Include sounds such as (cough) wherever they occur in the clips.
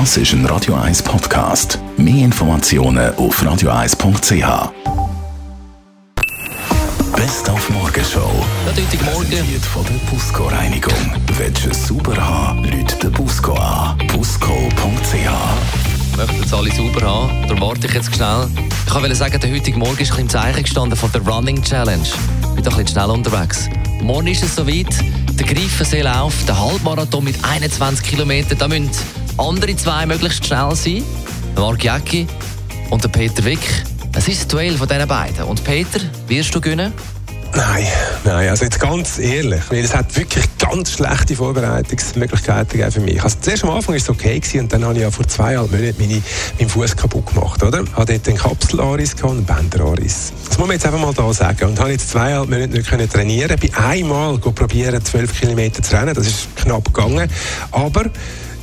Das ist ein Radio 1 Podcast. Mehr Informationen auf radio1.ch. Best auf Morgenshow. Natürlich Morgen. Präsentiert von der Busco Reinigung. Willst du es sauber haben, Leute den Busco an. Busco.ch. möchten es alle sauber haben. Darum warte ich jetzt schnell. Ich wollte sagen, der heutige Morgen ist ein im Zeichen gestanden von der Running Challenge. Ich bin ein bisschen schnell unterwegs. Morgen ist es soweit. Der Greifenseelauf, der Halbmarathon mit 21 Kilometern. Da müssen andere zwei möglichst schnell sein. Marc Jäcki und der Peter Wick. Es ist das Duell von diesen beiden. Und Peter, wirst du gewinnen? Nein, nein, also jetzt ganz ehrlich, es hat wirklich ganz schlechte Vorbereitungsmöglichkeiten gegeben für mich. Also zuerst am Anfang war es okay gewesen, und dann habe ich ja vor zweieinhalb Monaten meine, meinen Fuß kaputt gemacht, oder? Ich hatte dort einen Kapselaris und einen Bänderaris. Das muss man jetzt einfach mal da sagen. Und habe jetzt zweieinhalb Monate nicht können trainieren. Bin einmal probieren, 12 Kilometer zu rennen. Das ist knapp gegangen. Aber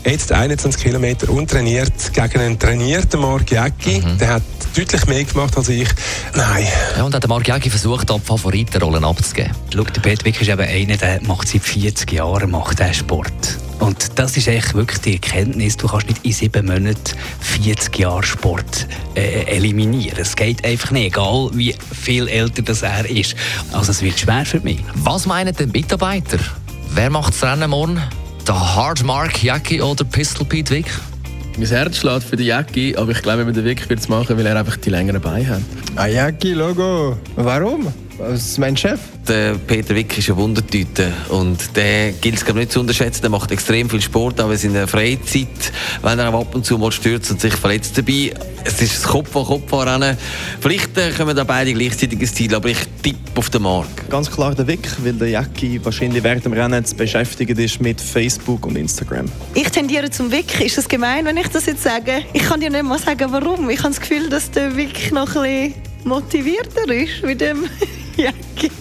Jetzt 21 Kilometer untrainiert gegen einen trainierten Mark Jäcki. Mhm. Der hat deutlich mehr gemacht als ich. Nein. Ja, und hat der Mark Jäcki versucht, die Favoritenrollen abzugeben. Schau, der Peter Wick ist eben einer, der macht seit 40 Jahren macht der Sport. Und das ist echt wirklich die Erkenntnis, du kannst nicht in sieben Monaten 40 Jahre Sport äh, eliminieren. Es geht einfach nicht, egal wie viel älter das er ist. Also es wird schwer für mich. Was meinen die Mitarbeiter? Wer macht das Rennen morgen? Der Hard Mark Jackie oder Pistol Pete Wick? Mein Herz schlägt für die Jackie, aber ich glaube, der Wick wird es machen, weil er einfach die längeren Beine hat. Ah, Jackie-Logo. Warum? Was ist mein Chef? Der Peter Wick ist eine Wundertüte und der gilt es nicht zu unterschätzen. Der macht extrem viel Sport, auch in seiner Freizeit, wenn er ab und zu mal stürzt und sich verletzt dabei. Es ist das Kopf an Kopf rennen. Vielleicht äh, kommen da beide gleichzeitig ins Ziel, aber ich tippe auf den Mark. Ganz klar der Wick, weil der Jacki wahrscheinlich während dem Rennen beschäftigt ist mit Facebook und Instagram. Ich tendiere zum Wick. Ist das gemein, wenn ich das jetzt sage? Ich kann dir nicht mal sagen, warum. Ich habe das Gefühl, dass der Wick noch ein bisschen motivierter ist mit dem (laughs) Jacki.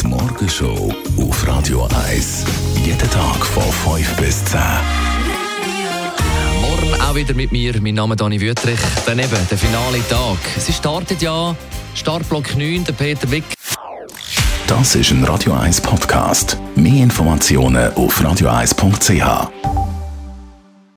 Die Morgenshow auf Radio 1. Jeden Tag von 5 bis 10. Wieder mit mir. Mein Name ist Dani Wüttrich. Daneben der finale Tag. Sie startet ja Startblock 9, der Peter Wick. Das ist ein Radio 1 Podcast. Mehr Informationen auf radio1.ch.